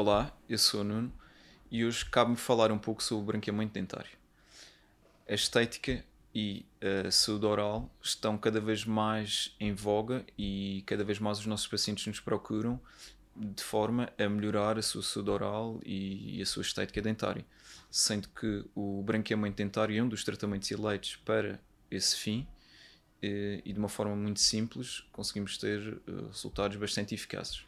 Olá, eu sou o Nuno e hoje cabe-me falar um pouco sobre o branqueamento dentário. A estética e a saúde oral estão cada vez mais em voga e cada vez mais os nossos pacientes nos procuram de forma a melhorar a sua saúde oral e a sua estética dentária, sendo que o branqueamento dentário é um dos tratamentos eleitos para esse fim eh, e de uma forma muito simples conseguimos ter eh, resultados bastante eficazes.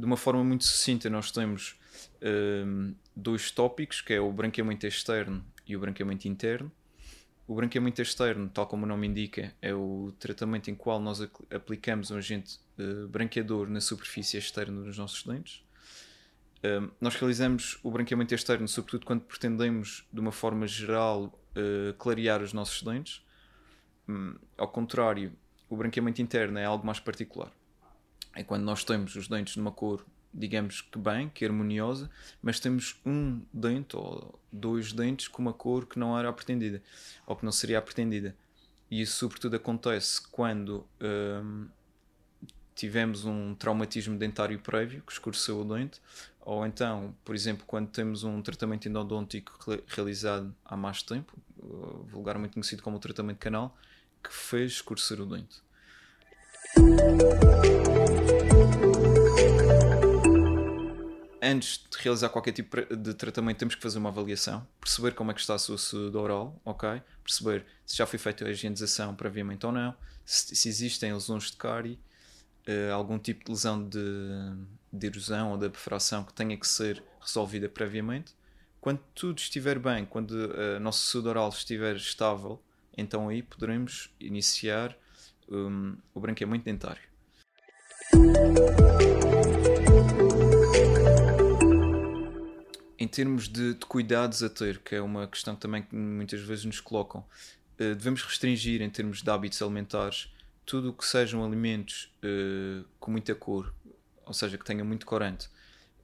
De uma forma muito sucinta, nós temos um, dois tópicos, que é o branqueamento externo e o branqueamento interno. O branqueamento externo, tal como o nome indica, é o tratamento em qual nós aplicamos um agente uh, branqueador na superfície externa dos nossos dentes. Um, nós realizamos o branqueamento externo sobretudo quando pretendemos, de uma forma geral, uh, clarear os nossos dentes. Um, ao contrário, o branqueamento interno é algo mais particular. É quando nós temos os dentes numa cor digamos que bem, que harmoniosa, mas temos um dente ou dois dentes com uma cor que não era a pretendida, ou que não seria a pretendida. E isso, sobretudo, acontece quando hum, tivemos um traumatismo dentário prévio que escureceu o dente, ou então, por exemplo, quando temos um tratamento endodôntico realizado há mais tempo, vulgarmente conhecido como tratamento canal, que fez escurecer o dente antes de realizar qualquer tipo de tratamento, temos que fazer uma avaliação, perceber como é que está a sua saúde oral, ok? Perceber se já foi feita a higienização previamente ou não, se, se existem lesões de cárie, uh, algum tipo de lesão de, de erosão ou de perfuração que tenha que ser resolvida previamente. Quando tudo estiver bem, quando a nossa saúde oral estiver estável, então aí poderemos iniciar um, o branqueamento dentário. Em termos de, de, cuidados a ter, que é uma questão também que muitas vezes nos colocam, uh, devemos restringir em termos de hábitos alimentares tudo o que sejam alimentos uh, com muita cor, ou seja, que tenham muito corante.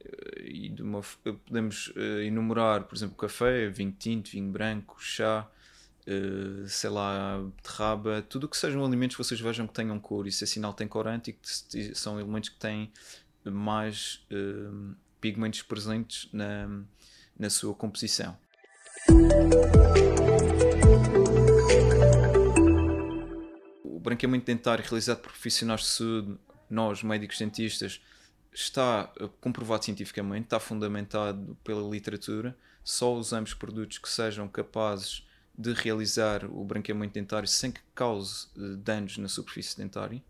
Uh, e uma, podemos enumerar, por exemplo, café, vinho tinto, vinho branco, chá, sei lá, beterraba, tudo o que sejam alimentos que vocês vejam que tenham cor, isso é sinal que tem corante e que são elementos que têm mais pigmentos presentes na, na sua composição. O branqueamento dentário realizado por profissionais de saúde, nós, médicos dentistas, está comprovado cientificamente, está fundamentado pela literatura. Só usamos produtos que sejam capazes de realizar o branqueamento dentário sem que cause uh, danos na superfície dentária.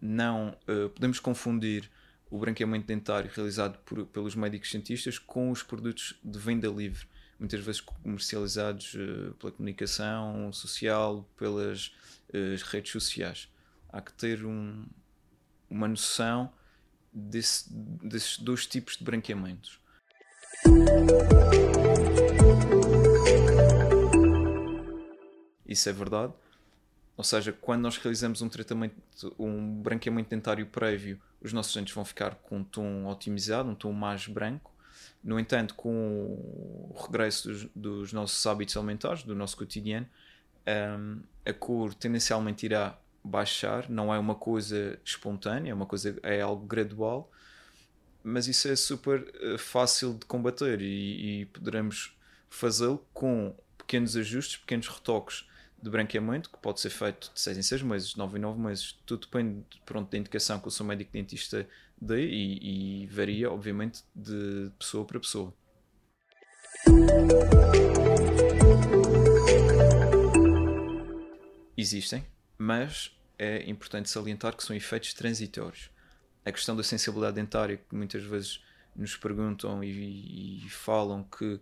Não uh, podemos confundir o branqueamento dentário realizado por, pelos médicos cientistas com os produtos de venda livre, muitas vezes comercializados uh, pela comunicação social, pelas uh, redes sociais. Há que ter um, uma noção desse, desses dois tipos de branqueamentos. Isso é verdade. Ou seja, quando nós realizamos um tratamento, um branqueamento dentário prévio, os nossos dentes vão ficar com um tom otimizado, um tom mais branco. No entanto, com o regresso dos, dos nossos hábitos alimentares, do nosso cotidiano, um, a cor tendencialmente irá baixar. Não é uma coisa espontânea, é uma coisa é algo gradual, mas isso é super uh, fácil de combater e, e poderemos fazê-lo com pequenos ajustes, pequenos retoques de branqueamento, que pode ser feito de 6 em 6 meses, de 9 em 9 meses, tudo depende pronto, da indicação que o seu médico dentista dê e, e varia, obviamente, de pessoa para pessoa. Existem, mas é importante salientar que são efeitos transitórios. A questão da sensibilidade dentária, que muitas vezes nos perguntam e, e falam que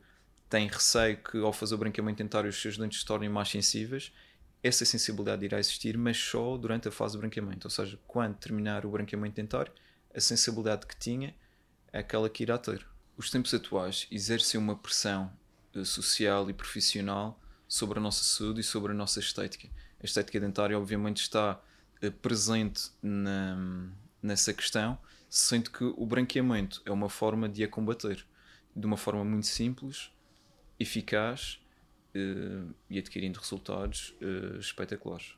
tem receio que ao fazer o branqueamento dentário os seus dentes se tornem mais sensíveis, essa sensibilidade irá existir, mas só durante a fase do branqueamento. Ou seja, quando terminar o branqueamento dentário, a sensibilidade que tinha é aquela que irá ter. Os tempos atuais exercem uma pressão uh, social e profissional sobre a nossa saúde e sobre a nossa estética. A estética dentária, obviamente, está uh, presente na, nessa questão, sendo que o branqueamento é uma forma de a combater de uma forma muito simples eficaz uh, e adquirindo resultados uh, espetaculares.